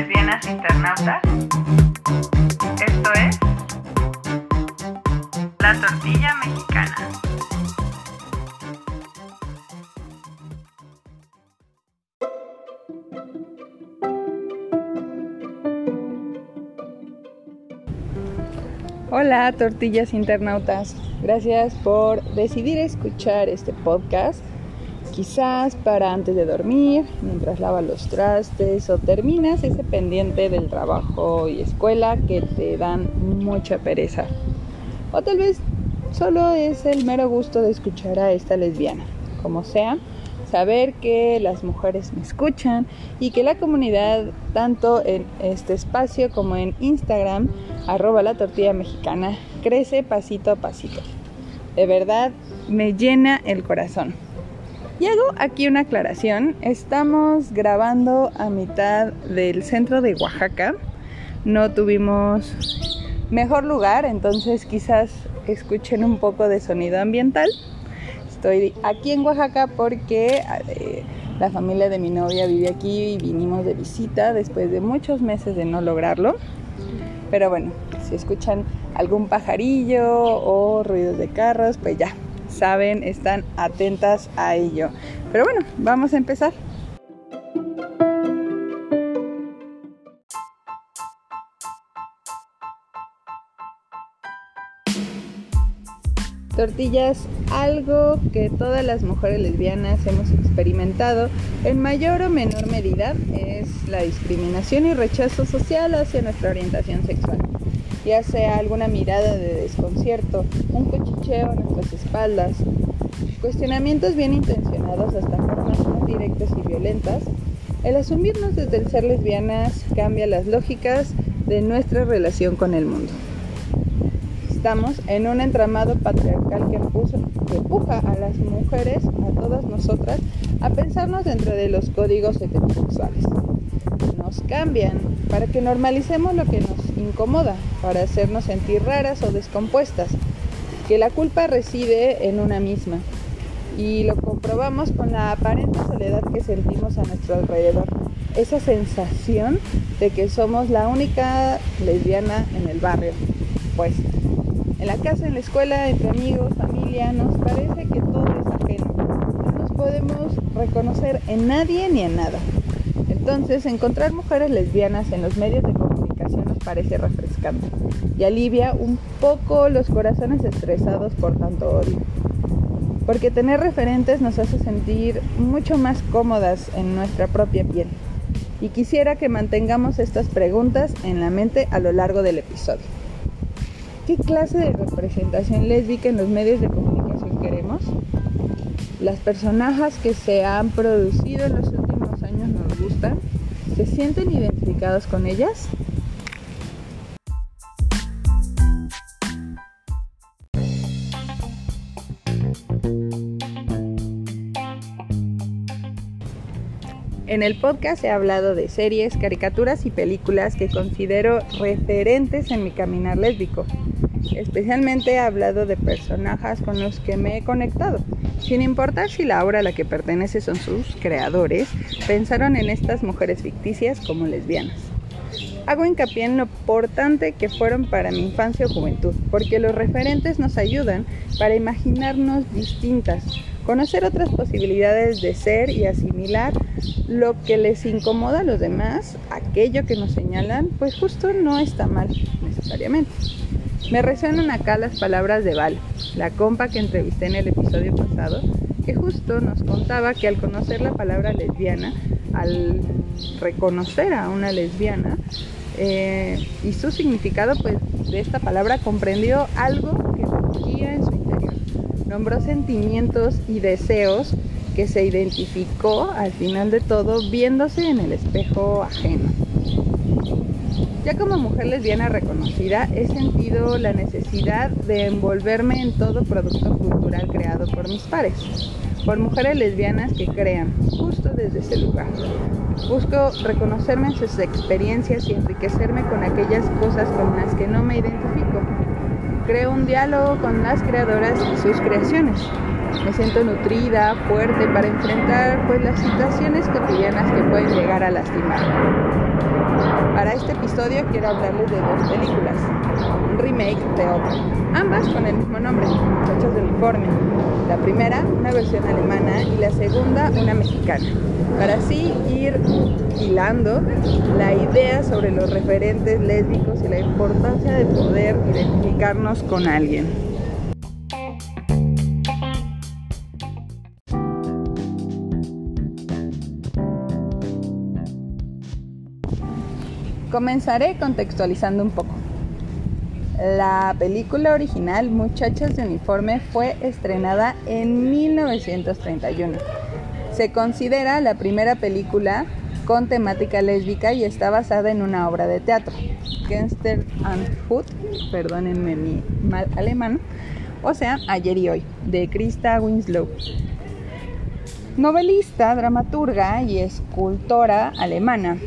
lesbianas internautas. Esto es La Tortilla Mexicana. Hola, tortillas internautas. Gracias por decidir escuchar este podcast. Quizás para antes de dormir, mientras lavas los trastes o terminas ese pendiente del trabajo y escuela que te dan mucha pereza. O tal vez solo es el mero gusto de escuchar a esta lesbiana. Como sea, saber que las mujeres me escuchan y que la comunidad, tanto en este espacio como en Instagram, arroba la tortilla mexicana, crece pasito a pasito. De verdad, me llena el corazón. Y hago aquí una aclaración. Estamos grabando a mitad del centro de Oaxaca. No tuvimos mejor lugar, entonces quizás escuchen un poco de sonido ambiental. Estoy aquí en Oaxaca porque eh, la familia de mi novia vive aquí y vinimos de visita después de muchos meses de no lograrlo. Pero bueno, si escuchan algún pajarillo o ruidos de carros, pues ya, saben, están atentas a ello. Pero bueno, vamos a empezar. Tortillas, algo que todas las mujeres lesbianas hemos experimentado en mayor o menor medida es la discriminación y rechazo social hacia nuestra orientación sexual ya sea alguna mirada de desconcierto, un cuchicheo en nuestras espaldas, cuestionamientos bien intencionados hasta formas más directas y violentas, el asumirnos desde el ser lesbianas cambia las lógicas de nuestra relación con el mundo. Estamos en un entramado patriarcal que, que empuja a las mujeres, a todas nosotras, a pensarnos dentro de los códigos heterosexuales. Nos cambian para que normalicemos lo que nos incomoda, para hacernos sentir raras o descompuestas, que la culpa reside en una misma. Y lo comprobamos con la aparente soledad que sentimos a nuestro alrededor. Esa sensación de que somos la única lesbiana en el barrio. Pues en la casa, en la escuela, entre amigos, familia, nos parece que todo es ajeno. No nos podemos reconocer en nadie ni en nada. Entonces, encontrar mujeres lesbianas en los medios de parece refrescante y alivia un poco los corazones estresados por tanto odio. Porque tener referentes nos hace sentir mucho más cómodas en nuestra propia piel. Y quisiera que mantengamos estas preguntas en la mente a lo largo del episodio. ¿Qué clase de representación lésbica en los medios de comunicación queremos? Las personajes que se han producido en los últimos años nos gustan. ¿Se sienten identificados con ellas? En el podcast he hablado de series, caricaturas y películas que considero referentes en mi caminar lésbico. Especialmente he hablado de personajes con los que me he conectado. Sin importar si la obra a la que pertenece son sus creadores, pensaron en estas mujeres ficticias como lesbianas. Hago hincapié en lo importante que fueron para mi infancia o juventud, porque los referentes nos ayudan para imaginarnos distintas, conocer otras posibilidades de ser y asimilar lo que les incomoda a los demás, aquello que nos señalan, pues justo no está mal necesariamente. Me resuenan acá las palabras de Val, la compa que entrevisté en el episodio pasado, que justo nos contaba que al conocer la palabra lesbiana, al reconocer a una lesbiana eh, y su significado, pues de esta palabra comprendió algo que surgía en su interior. Nombró sentimientos y deseos que se identificó al final de todo viéndose en el espejo ajeno. Ya como mujer lesbiana reconocida, he sentido la necesidad de envolverme en todo producto cultural creado por mis pares, por mujeres lesbianas que crean, justo desde ese lugar. Busco reconocerme en sus experiencias y enriquecerme con aquellas cosas con las que no me identifico. Creo un diálogo con las creadoras y sus creaciones, me siento nutrida, fuerte para enfrentar pues las situaciones cotidianas que pueden llegar a lastimarme. Para este episodio quiero hablarles de dos películas, un remake de otra, ambas con el mismo nombre, Muchachos de Uniforme. La primera, una versión alemana, y la segunda, una mexicana, para así ir hilando la idea sobre los referentes lésbicos y la importancia de poder identificarnos con alguien. Comenzaré contextualizando un poco. La película original Muchachas de Uniforme fue estrenada en 1931. Se considera la primera película con temática lésbica y está basada en una obra de teatro, Gangster and Hood, perdónenme mi mal alemán, o sea, Ayer y Hoy, de Krista Winslow. Novelista, dramaturga y escultora alemana.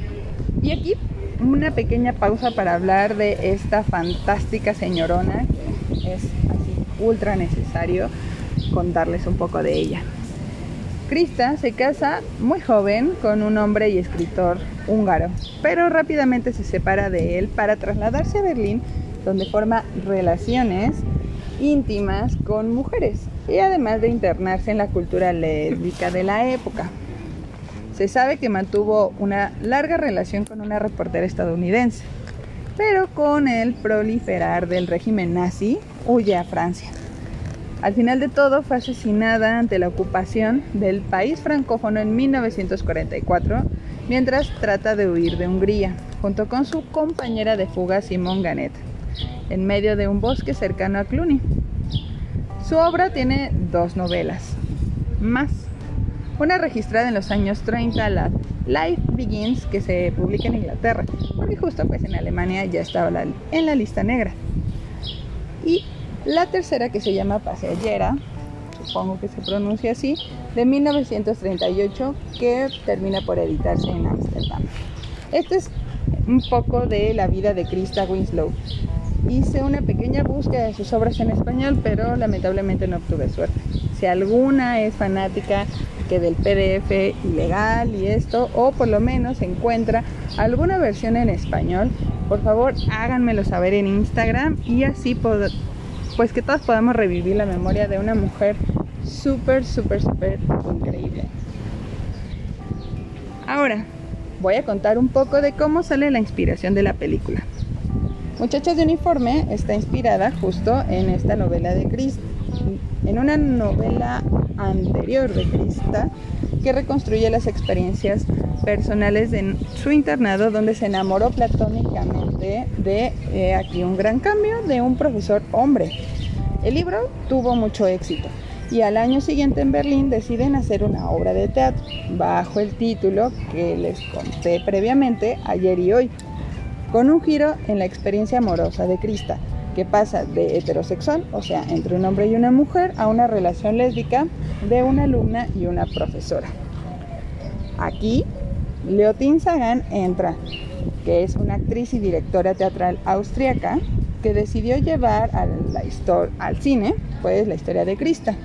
Y aquí una pequeña pausa para hablar de esta fantástica señorona, que es así ultra necesario contarles un poco de ella. Krista se casa muy joven con un hombre y escritor húngaro, pero rápidamente se separa de él para trasladarse a Berlín, donde forma relaciones íntimas con mujeres y además de internarse en la cultura lésbica de la época. Se sabe que mantuvo una larga relación con una reportera estadounidense, pero con el proliferar del régimen nazi huye a Francia. Al final de todo fue asesinada ante la ocupación del país francófono en 1944 mientras trata de huir de Hungría, junto con su compañera de fuga Simone Ganet, en medio de un bosque cercano a Cluny. Su obra tiene dos novelas, más una registrada en los años 30, la Life Begins, que se publica en Inglaterra, porque justo pues en Alemania ya estaba en la lista negra. Y la tercera que se llama Pasajera, supongo que se pronuncia así, de 1938, que termina por editarse en Ámsterdam. Este es un poco de la vida de Krista Winslow. Hice una pequeña búsqueda de sus obras en español, pero lamentablemente no obtuve suerte. Si alguna es fanática que del PDF ilegal y esto, o por lo menos encuentra alguna versión en español, por favor háganmelo saber en Instagram y así pues que todos podamos revivir la memoria de una mujer súper, súper, súper increíble. Ahora, voy a contar un poco de cómo sale la inspiración de la película. Muchachas de uniforme está inspirada justo en esta novela de Chris, en una novela anterior de Krista que reconstruye las experiencias personales de su internado donde se enamoró platónicamente de, eh, aquí un gran cambio, de un profesor hombre. El libro tuvo mucho éxito y al año siguiente en Berlín deciden hacer una obra de teatro bajo el título que les conté previamente, Ayer y Hoy, con un giro en la experiencia amorosa de Krista que pasa de heterosexual, o sea, entre un hombre y una mujer, a una relación lésbica de una alumna y una profesora. Aquí, Leotin Sagan entra, que es una actriz y directora teatral austriaca que decidió llevar a la al cine, pues, la historia de Krista.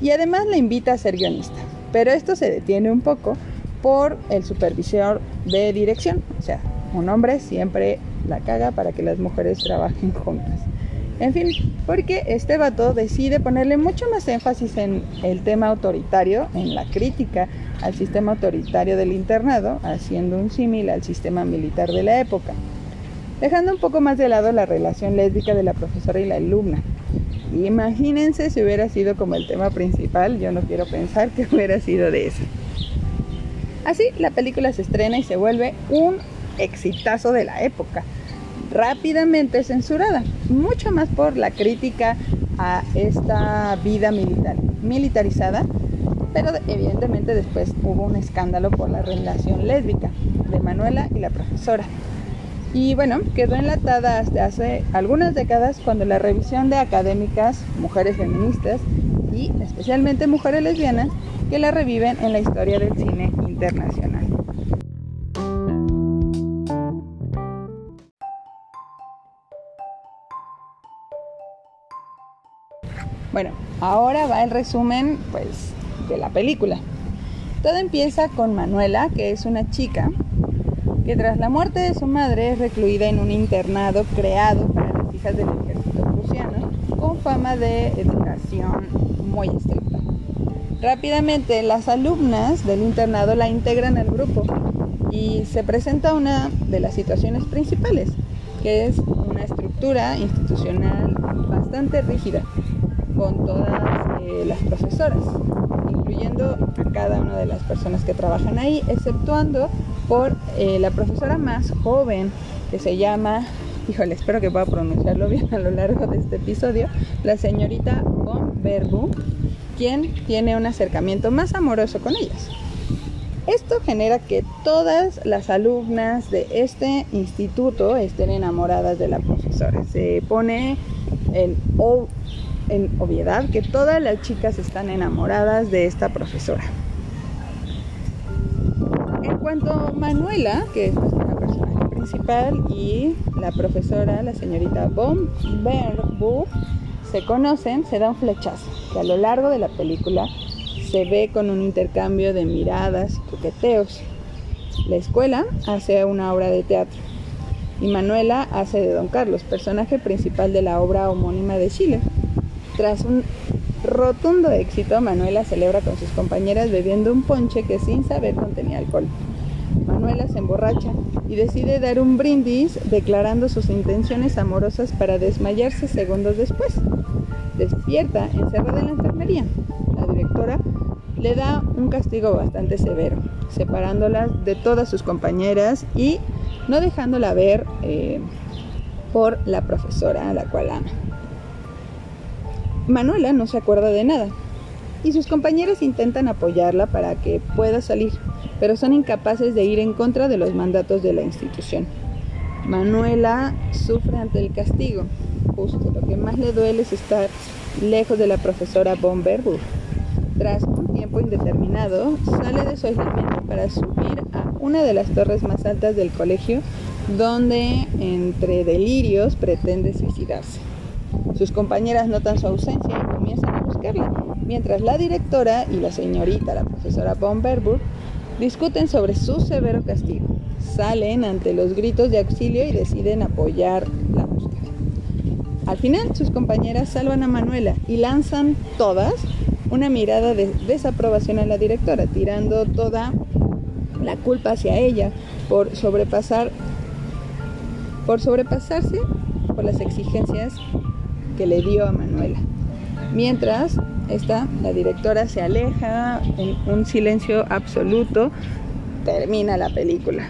Y además la invita a ser guionista. Pero esto se detiene un poco por el supervisor de dirección, o sea, un hombre siempre la caga para que las mujeres trabajen juntas. En fin, porque este vato decide ponerle mucho más énfasis en el tema autoritario, en la crítica al sistema autoritario del internado, haciendo un símil al sistema militar de la época, dejando un poco más de lado la relación lésbica de la profesora y la alumna. Imagínense si hubiera sido como el tema principal, yo no quiero pensar que hubiera sido de eso. Así, la película se estrena y se vuelve un exitazo de la época rápidamente censurada, mucho más por la crítica a esta vida militar, militarizada, pero evidentemente después hubo un escándalo por la relación lésbica de Manuela y la profesora. Y bueno, quedó enlatada hasta hace algunas décadas cuando la revisión de académicas, mujeres feministas y especialmente mujeres lesbianas, que la reviven en la historia del cine internacional. Bueno, ahora va el resumen pues de la película. Todo empieza con Manuela, que es una chica que tras la muerte de su madre es recluida en un internado creado para las hijas del ejército prusiano con fama de educación muy estricta. Rápidamente las alumnas del internado la integran al grupo y se presenta una de las situaciones principales, que es una estructura institucional bastante rígida con todas eh, las profesoras, incluyendo a cada una de las personas que trabajan ahí, exceptuando por eh, la profesora más joven que se llama, híjole, espero que pueda pronunciarlo bien a lo largo de este episodio, la señorita Von Verbu, quien tiene un acercamiento más amoroso con ellas. Esto genera que todas las alumnas de este instituto estén enamoradas de la profesora. Se pone en, en obviedad que todas las chicas están enamoradas de esta profesora. En cuanto Manuela, que es nuestra personaje principal, y la profesora, la señorita Von se conocen, se da un flechazo, que a lo largo de la película se ve con un intercambio de miradas y coqueteos. La escuela hace una obra de teatro y Manuela hace de Don Carlos, personaje principal de la obra homónima de Chile. Tras un rotundo éxito, Manuela celebra con sus compañeras bebiendo un ponche que sin saber contenía alcohol. Manuela se emborracha y decide dar un brindis declarando sus intenciones amorosas para desmayarse segundos después. Despierta encerrada en la enfermería. La directora le da un castigo bastante severo, separándola de todas sus compañeras y no dejándola ver eh, por la profesora a la cual ama. Manuela no se acuerda de nada y sus compañeras intentan apoyarla para que pueda salir, pero son incapaces de ir en contra de los mandatos de la institución. Manuela sufre ante el castigo. Justo lo que más le duele es estar lejos de la profesora Von Berburg. Tras un tiempo indeterminado, sale de su aislamiento para subir a una de las torres más altas del colegio, donde, entre delirios, pretende suicidarse. Sus compañeras notan su ausencia y comienzan a buscarla, mientras la directora y la señorita, la profesora Von Berburg, discuten sobre su severo castigo. Salen ante los gritos de auxilio y deciden apoyar la búsqueda. Al final, sus compañeras salvan a Manuela y lanzan todas una mirada de desaprobación a la directora, tirando toda la culpa hacia ella por sobrepasar por sobrepasarse por las exigencias que le dio a Manuela. Mientras esta, la directora se aleja en un silencio absoluto, termina la película.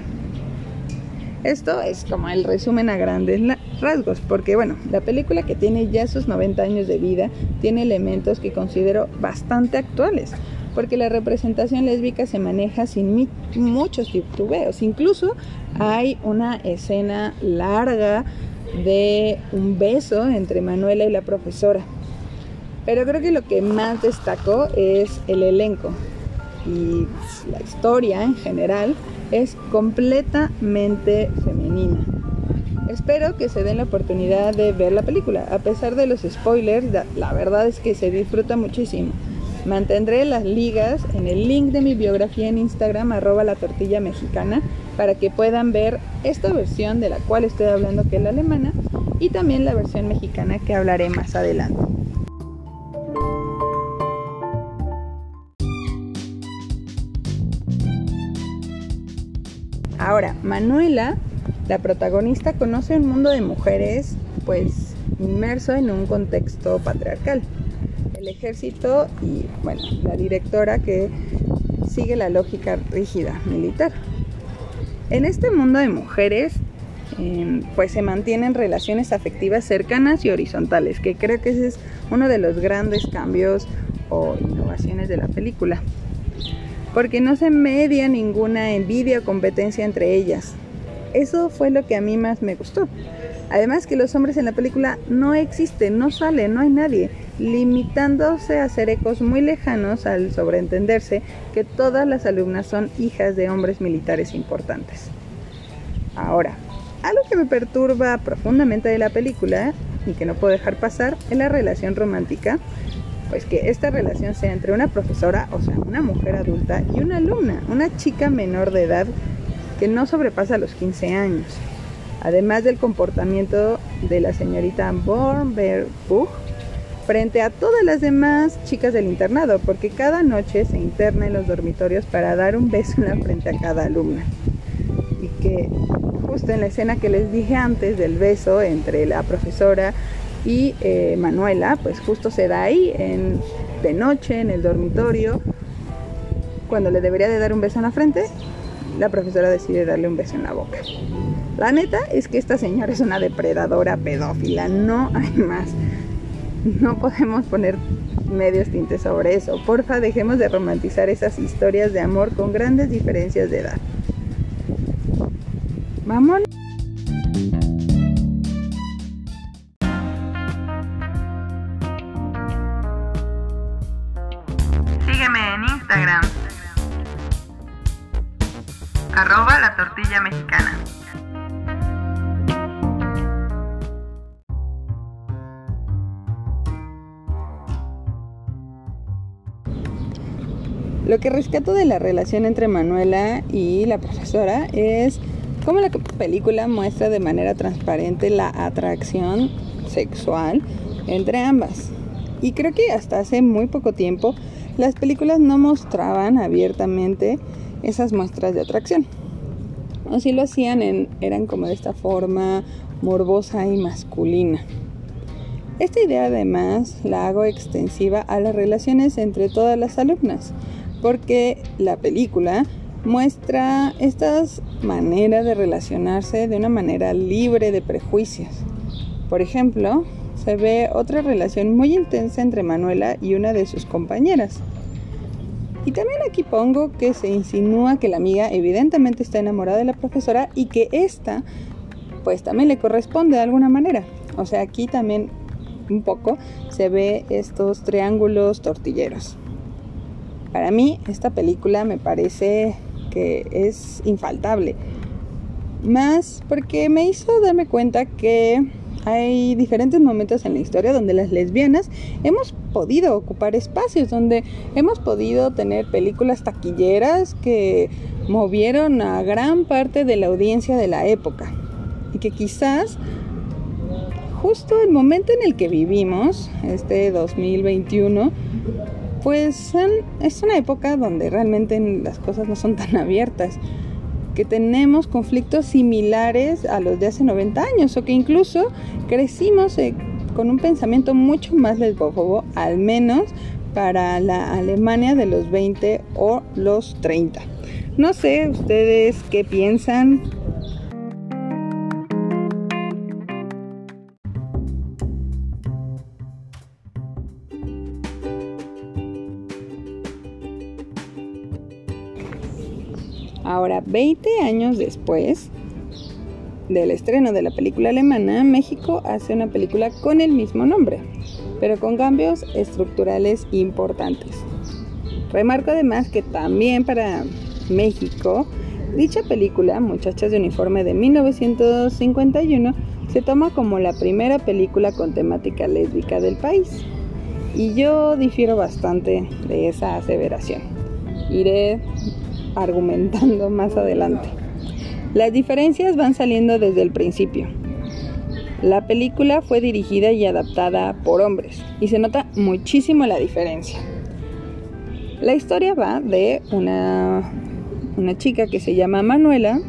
Esto es como el resumen a grandes rasgos, porque bueno, la película que tiene ya sus 90 años de vida tiene elementos que considero bastante actuales, porque la representación lésbica se maneja sin muchos titubeos. Incluso hay una escena larga de un beso entre Manuela y la profesora. Pero creo que lo que más destacó es el elenco y la historia en general es completamente femenina. Espero que se den la oportunidad de ver la película. A pesar de los spoilers, la verdad es que se disfruta muchísimo. Mantendré las ligas en el link de mi biografía en Instagram, arroba la tortilla mexicana, para que puedan ver esta versión de la cual estoy hablando, que es la alemana, y también la versión mexicana que hablaré más adelante. Ahora, Manuela la protagonista conoce un mundo de mujeres pues inmerso en un contexto patriarcal. El ejército y bueno, la directora que sigue la lógica rígida militar. En este mundo de mujeres em, pues se mantienen relaciones afectivas cercanas y horizontales, que creo que ese es uno de los grandes cambios o innovaciones de la película. Porque no se media ninguna envidia o competencia entre ellas, eso fue lo que a mí más me gustó. Además que los hombres en la película no existen, no salen, no hay nadie, limitándose a hacer ecos muy lejanos al sobreentenderse que todas las alumnas son hijas de hombres militares importantes. Ahora, algo que me perturba profundamente de la película y que no puedo dejar pasar es la relación romántica, pues que esta relación sea entre una profesora, o sea, una mujer adulta y una alumna, una chica menor de edad que no sobrepasa los 15 años, además del comportamiento de la señorita Bornberg frente a todas las demás chicas del internado, porque cada noche se interna en los dormitorios para dar un beso en la frente a cada alumna. Y que justo en la escena que les dije antes del beso entre la profesora y eh, Manuela, pues justo se da ahí, en, de noche, en el dormitorio, cuando le debería de dar un beso en la frente, la profesora decide darle un beso en la boca. La neta es que esta señora es una depredadora pedófila, no hay más. No podemos poner medios tintes sobre eso. Porfa, dejemos de romantizar esas historias de amor con grandes diferencias de edad. Vamos. Lo que rescato de la relación entre Manuela y la profesora es cómo la película muestra de manera transparente la atracción sexual entre ambas. Y creo que hasta hace muy poco tiempo las películas no mostraban abiertamente esas muestras de atracción. O si lo hacían, eran como de esta forma morbosa y masculina. Esta idea además la hago extensiva a las relaciones entre todas las alumnas porque la película muestra estas maneras de relacionarse de una manera libre de prejuicios. Por ejemplo, se ve otra relación muy intensa entre Manuela y una de sus compañeras. Y también aquí pongo que se insinúa que la amiga evidentemente está enamorada de la profesora y que esta pues también le corresponde de alguna manera. O sea, aquí también un poco se ve estos triángulos tortilleros. Para mí esta película me parece que es infaltable. Más porque me hizo darme cuenta que hay diferentes momentos en la historia donde las lesbianas hemos podido ocupar espacios, donde hemos podido tener películas taquilleras que movieron a gran parte de la audiencia de la época. Y que quizás justo el momento en el que vivimos, este 2021, pues es una época donde realmente las cosas no son tan abiertas, que tenemos conflictos similares a los de hace 90 años o que incluso crecimos eh, con un pensamiento mucho más lesbófobo, al menos para la Alemania de los 20 o los 30. No sé ustedes qué piensan, Ahora, 20 años después del estreno de la película alemana, México hace una película con el mismo nombre, pero con cambios estructurales importantes. Remarco además que también para México, dicha película, Muchachas de Uniforme de 1951, se toma como la primera película con temática lésbica del país. Y yo difiero bastante de esa aseveración. Iré argumentando más adelante. Las diferencias van saliendo desde el principio. La película fue dirigida y adaptada por hombres y se nota muchísimo la diferencia. La historia va de una, una chica que se llama Manuela,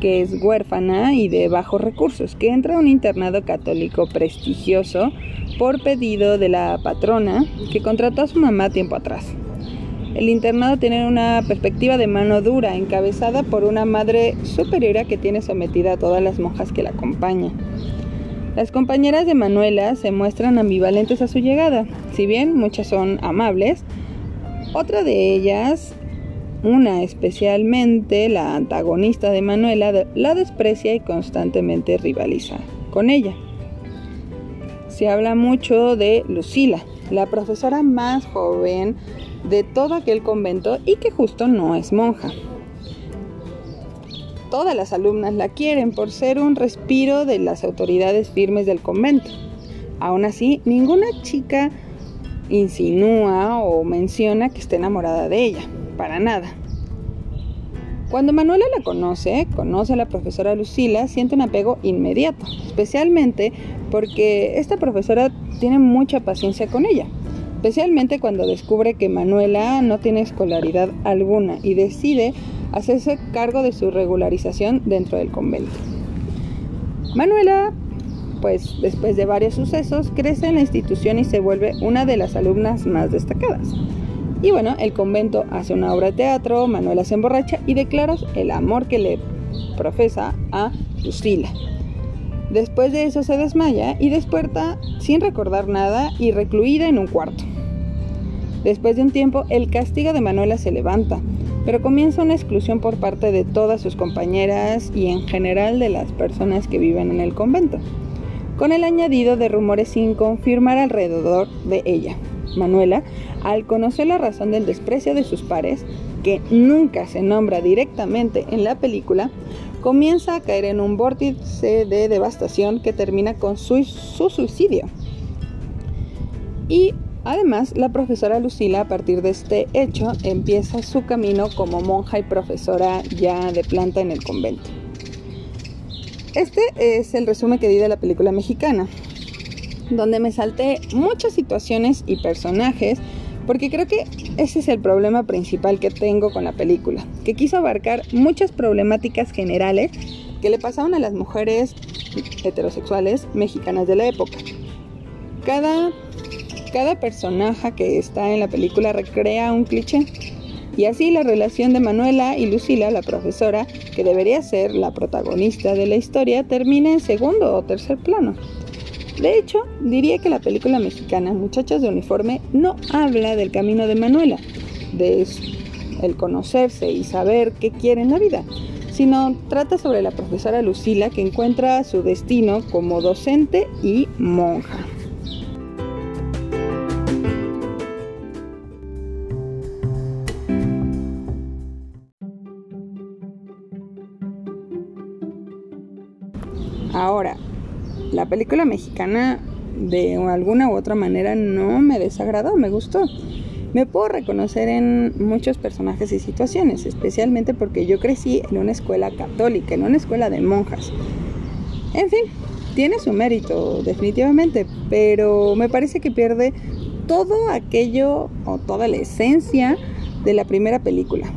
que es huérfana y de bajos recursos, que entra a un internado católico prestigioso por pedido de la patrona que contrató a su mamá tiempo atrás. El internado tiene una perspectiva de mano dura, encabezada por una madre superiora que tiene sometida a todas las monjas que la acompañan. Las compañeras de Manuela se muestran ambivalentes a su llegada, si bien muchas son amables, otra de ellas, una especialmente la antagonista de Manuela, la desprecia y constantemente rivaliza con ella. Se habla mucho de Lucila, la profesora más joven de todo aquel convento y que justo no es monja. Todas las alumnas la quieren por ser un respiro de las autoridades firmes del convento. Aún así, ninguna chica insinúa o menciona que esté enamorada de ella, para nada. Cuando Manuela la conoce, conoce a la profesora Lucila, siente un apego inmediato, especialmente porque esta profesora tiene mucha paciencia con ella, especialmente cuando descubre que Manuela no tiene escolaridad alguna y decide hacerse cargo de su regularización dentro del convento. Manuela, pues después de varios sucesos, crece en la institución y se vuelve una de las alumnas más destacadas. Y bueno, el convento hace una obra de teatro, Manuela se emborracha y declara el amor que le profesa a Lucila. Después de eso se desmaya y despierta sin recordar nada y recluida en un cuarto. Después de un tiempo, el castigo de Manuela se levanta, pero comienza una exclusión por parte de todas sus compañeras y en general de las personas que viven en el convento, con el añadido de rumores sin confirmar alrededor de ella. Manuela, al conocer la razón del desprecio de sus pares, que nunca se nombra directamente en la película, comienza a caer en un vórtice de devastación que termina con su, su suicidio. Y además, la profesora Lucila, a partir de este hecho, empieza su camino como monja y profesora ya de planta en el convento. Este es el resumen que di de la película mexicana donde me salté muchas situaciones y personajes, porque creo que ese es el problema principal que tengo con la película, que quiso abarcar muchas problemáticas generales que le pasaban a las mujeres heterosexuales mexicanas de la época. Cada, cada personaje que está en la película recrea un cliché. Y así la relación de Manuela y Lucila, la profesora, que debería ser la protagonista de la historia, termina en segundo o tercer plano. De hecho, diría que la película mexicana Muchachas de Uniforme no habla del camino de Manuela, de conocerse y saber qué quiere en la vida, sino trata sobre la profesora Lucila que encuentra su destino como docente y monja. Ahora, la película mexicana de alguna u otra manera no me desagradó, me gustó. Me puedo reconocer en muchos personajes y situaciones, especialmente porque yo crecí en una escuela católica, en una escuela de monjas. En fin, tiene su mérito, definitivamente, pero me parece que pierde todo aquello o toda la esencia de la primera película.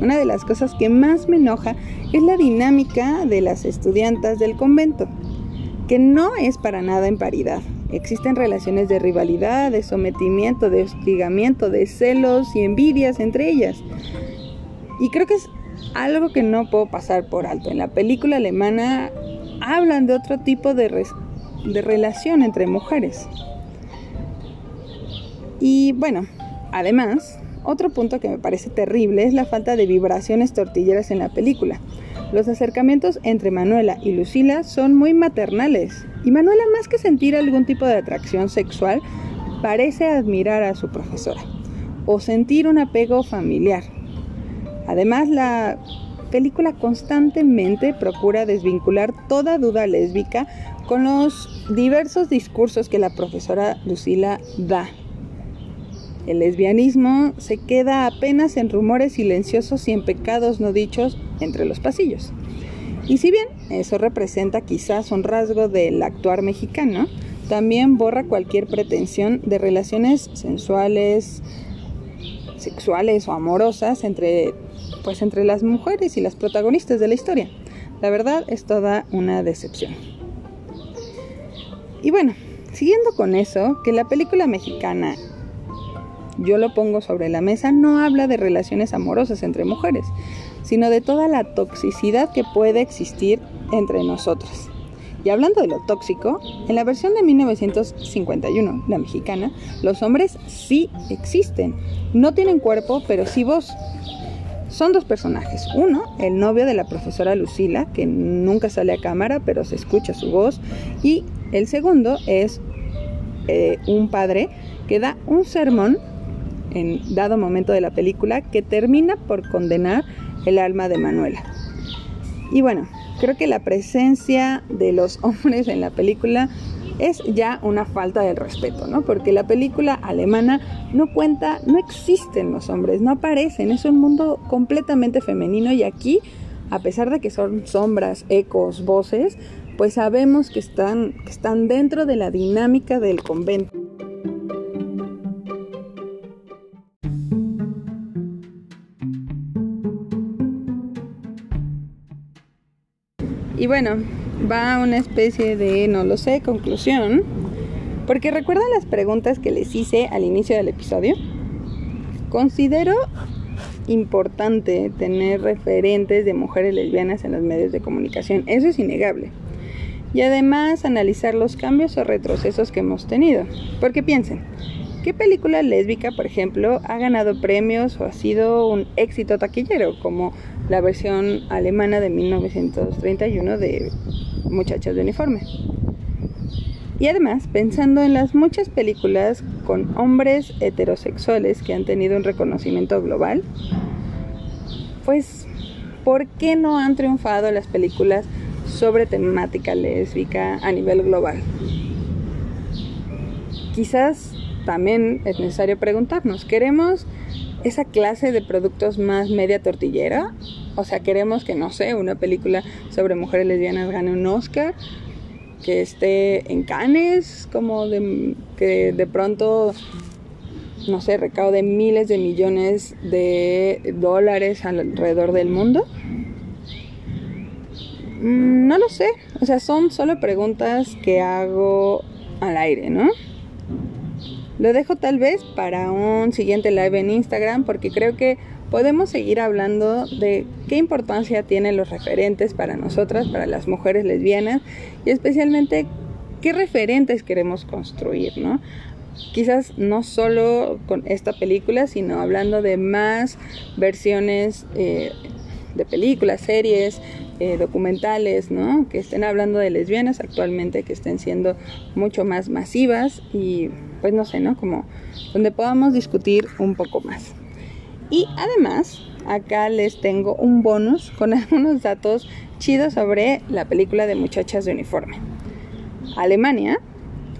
Una de las cosas que más me enoja es la dinámica de las estudiantas del convento que no es para nada en paridad. Existen relaciones de rivalidad, de sometimiento, de hostigamiento, de celos y envidias entre ellas. Y creo que es algo que no puedo pasar por alto. En la película alemana hablan de otro tipo de, de relación entre mujeres. Y bueno, además, otro punto que me parece terrible es la falta de vibraciones tortilleras en la película. Los acercamientos entre Manuela y Lucila son muy maternales y Manuela más que sentir algún tipo de atracción sexual parece admirar a su profesora o sentir un apego familiar. Además la película constantemente procura desvincular toda duda lésbica con los diversos discursos que la profesora Lucila da. El lesbianismo se queda apenas en rumores silenciosos y en pecados no dichos entre los pasillos. Y si bien eso representa quizás un rasgo del actuar mexicano, también borra cualquier pretensión de relaciones sensuales, sexuales o amorosas entre, pues, entre las mujeres y las protagonistas de la historia. La verdad es toda una decepción. Y bueno, siguiendo con eso, que la película mexicana, yo lo pongo sobre la mesa, no habla de relaciones amorosas entre mujeres, sino de toda la toxicidad que puede existir entre nosotras. Y hablando de lo tóxico, en la versión de 1951, la mexicana, los hombres sí existen. No tienen cuerpo, pero sí voz. Son dos personajes. Uno, el novio de la profesora Lucila, que nunca sale a cámara, pero se escucha su voz. Y el segundo es eh, un padre que da un sermón en dado momento de la película que termina por condenar el alma de Manuela. Y bueno, creo que la presencia de los hombres en la película es ya una falta de respeto, ¿no? Porque la película alemana no cuenta, no existen los hombres, no aparecen, es un mundo completamente femenino y aquí, a pesar de que son sombras, ecos, voces, pues sabemos que están, que están dentro de la dinámica del convento. Y bueno, va una especie de, no lo sé, conclusión. Porque recuerdan las preguntas que les hice al inicio del episodio. Considero importante tener referentes de mujeres lesbianas en los medios de comunicación. Eso es innegable. Y además analizar los cambios o retrocesos que hemos tenido. Porque piensen, ¿qué película lésbica, por ejemplo, ha ganado premios o ha sido un éxito taquillero? Como la versión alemana de 1931 de Muchachas de Uniforme. Y además, pensando en las muchas películas con hombres heterosexuales que han tenido un reconocimiento global, pues, ¿por qué no han triunfado las películas sobre temática lésbica a nivel global? Quizás también es necesario preguntarnos, ¿queremos esa clase de productos más media tortillera. O sea, queremos que, no sé, una película sobre mujeres lesbianas gane un Oscar, que esté en Cannes, como de, que de pronto, no sé, recaude miles de millones de dólares alrededor del mundo. Mm, no lo sé, o sea, son solo preguntas que hago al aire, ¿no? Lo dejo tal vez para un siguiente live en Instagram porque creo que podemos seguir hablando de qué importancia tienen los referentes para nosotras, para las mujeres lesbianas y especialmente qué referentes queremos construir, ¿no? Quizás no solo con esta película, sino hablando de más versiones eh, de películas, series, eh, documentales, ¿no? Que estén hablando de lesbianas actualmente, que estén siendo mucho más masivas y pues no sé, ¿no? Como donde podamos discutir un poco más. Y además, acá les tengo un bonus con algunos datos chidos sobre la película de Muchachas de Uniforme. Alemania,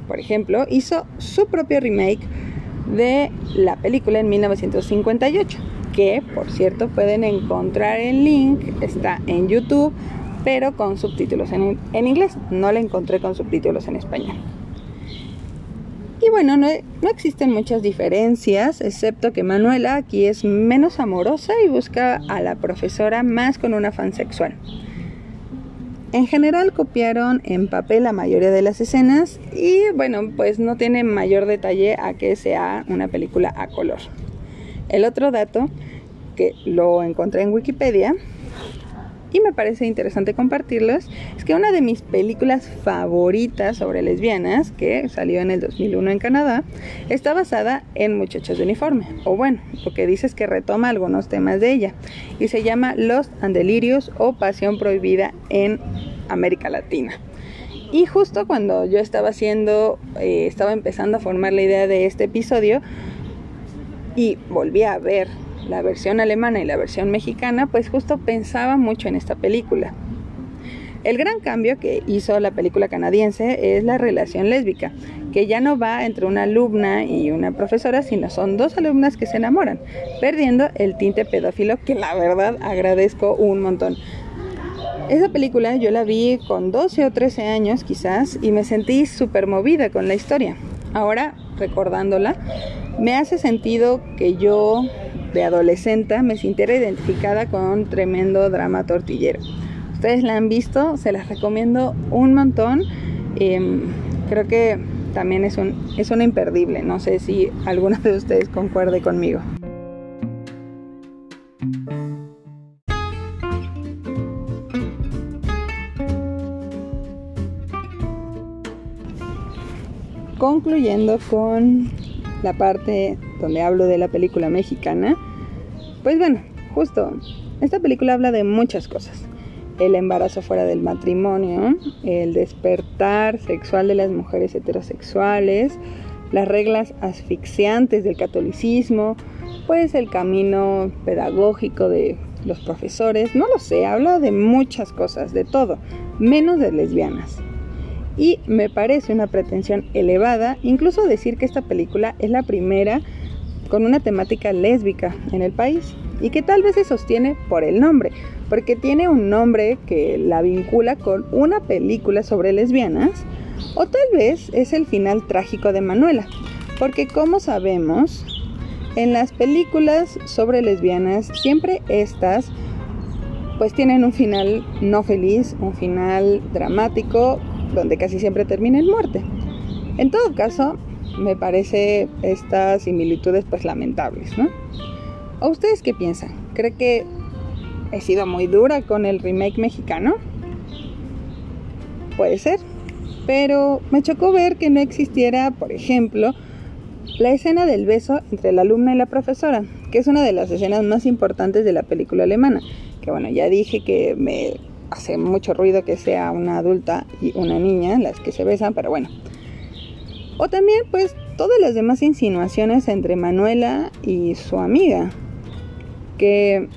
por ejemplo, hizo su propio remake de la película en 1958, que por cierto pueden encontrar el link, está en YouTube, pero con subtítulos en, inglés, no la encontré con subtítulos en español. Y bueno, no, no, existen muchas diferencias, excepto que Manuela aquí es menos amorosa y busca a la profesora más con un afán sexual. En general copiaron en papel la mayoría de las escenas y bueno, pues no tiene mayor detalle a que sea una película a color. El otro dato que lo encontré en Wikipedia y me parece interesante compartirlos, es que una de mis películas favoritas sobre lesbianas, que salió en el 2001 en Canadá, está basada en Muchachos de Uniforme, o bueno, lo que dice es que retoma algunos temas de ella, y se llama Lost and Delirious o Pasión Prohibida en América Latina. Y justo cuando yo estaba haciendo, eh, estaba empezando a formar la idea de este episodio, y volví a ver la versión alemana y la versión mexicana, pues justo pensaba mucho en esta película. El gran cambio que hizo la película canadiense es la relación lésbica, que ya no va entre una alumna y una profesora, sino son dos alumnas que se enamoran, perdiendo el tinte pedófilo que la verdad agradezco un montón. Esa película yo la vi con 12 o 13 años quizás y me sentí súper movida con la historia. Ahora, recordándola, me hace sentido que yo de adolescente me sintiera identificada con un tremendo drama tortillero. Ustedes la han visto, se las recomiendo un montón. Em, creo que también es, un, es una imperdible. No sé si alguno de ustedes concuerde conmigo. Concluyendo con la parte donde hablo de la película mexicana, pues bueno, justo, esta película habla de muchas cosas. El embarazo fuera del matrimonio, el despertar sexual de las mujeres heterosexuales, las reglas asfixiantes del catolicismo, pues el camino pedagógico de los profesores, no lo sé, habla de muchas cosas, de todo, menos de lesbianas. y me parece una pretensión elevada incluso decir que esta película es la primera con una temática lésbica en el país y que tal vez se sostiene por el nombre, porque tiene un nombre que la vincula con una película sobre lesbianas, o tal vez es el final trágico de Manuela, porque como sabemos, en las películas sobre lesbianas siempre estas pues tienen un final no feliz, un final dramático, donde casi siempre termina en muerte. En todo caso, me parece estas similitudes pues lamentables, ¿no? ¿O ustedes qué piensan? ¿Cree que he sido muy dura con el remake mexicano? Puede ser, pero me chocó ver que no existiera, por ejemplo, la escena del beso entre la alumna y la profesora, que es una de las escenas más importantes de la película alemana, que bueno, ya dije que me hace mucho ruido que sea una adulta y una niña las que se besan, pero bueno, o también pues todas las demás insinuaciones entre Manuela y su amiga, que,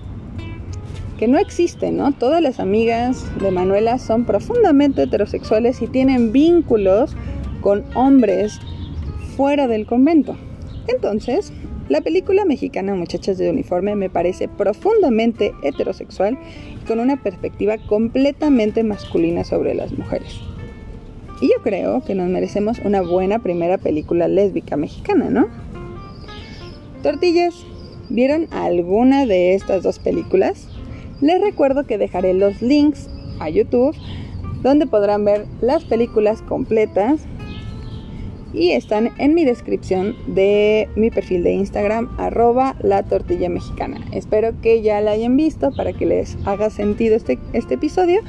que no existen, ¿no? Todas las amigas de Manuela son profundamente heterosexuales y tienen vínculos con hombres fuera del convento. Entonces, la película mexicana Muchachas de Uniforme me parece profundamente heterosexual y con una perspectiva completamente masculina sobre las mujeres. Y yo creo que nos merecemos una buena primera película lésbica mexicana, ¿no? Tortillas, ¿vieron alguna de estas dos películas? Les recuerdo que dejaré los links a YouTube donde podrán ver las películas completas y están en mi descripción de mi perfil de Instagram arroba la tortilla mexicana. Espero que ya la hayan visto para que les haga sentido este, este episodio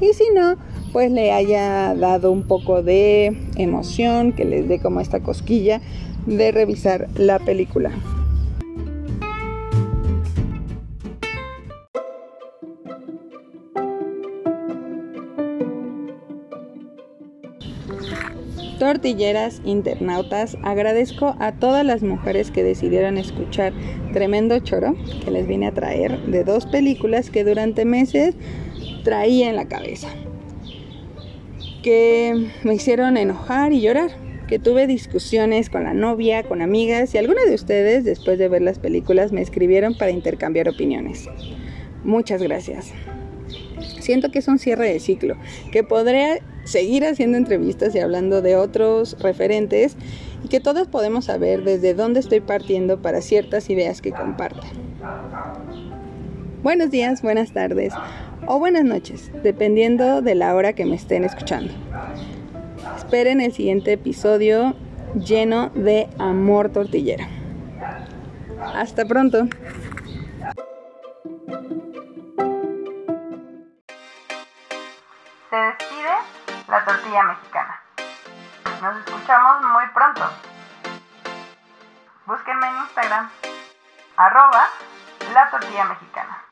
y si no, pues le haya dado un poco de emoción, que les dé como esta cosquilla de revisar la película. Tortilleras, internautas, agradezco a todas las mujeres que decidieron escuchar Tremendo Choro que les vine a traer de dos películas que durante meses traía en la cabeza, que me hicieron enojar y llorar, que tuve discusiones con la novia, con amigas y algunas de ustedes después de ver las películas me escribieron para intercambiar opiniones. Muchas gracias. Siento que es un cierre de ciclo, que podré seguir haciendo entrevistas y hablando de otros referentes y que todos podemos saber desde dónde estoy partiendo para ciertas ideas que comparten. Buenos días, buenas tardes o buenas noches, dependiendo de la hora que me estén escuchando. Esperen el siguiente episodio lleno de amor tortillera. Hasta pronto. Se despide la tortilla mexicana. Nos escuchamos muy pronto. Búsquenme en Instagram, arroba la tortilla mexicana.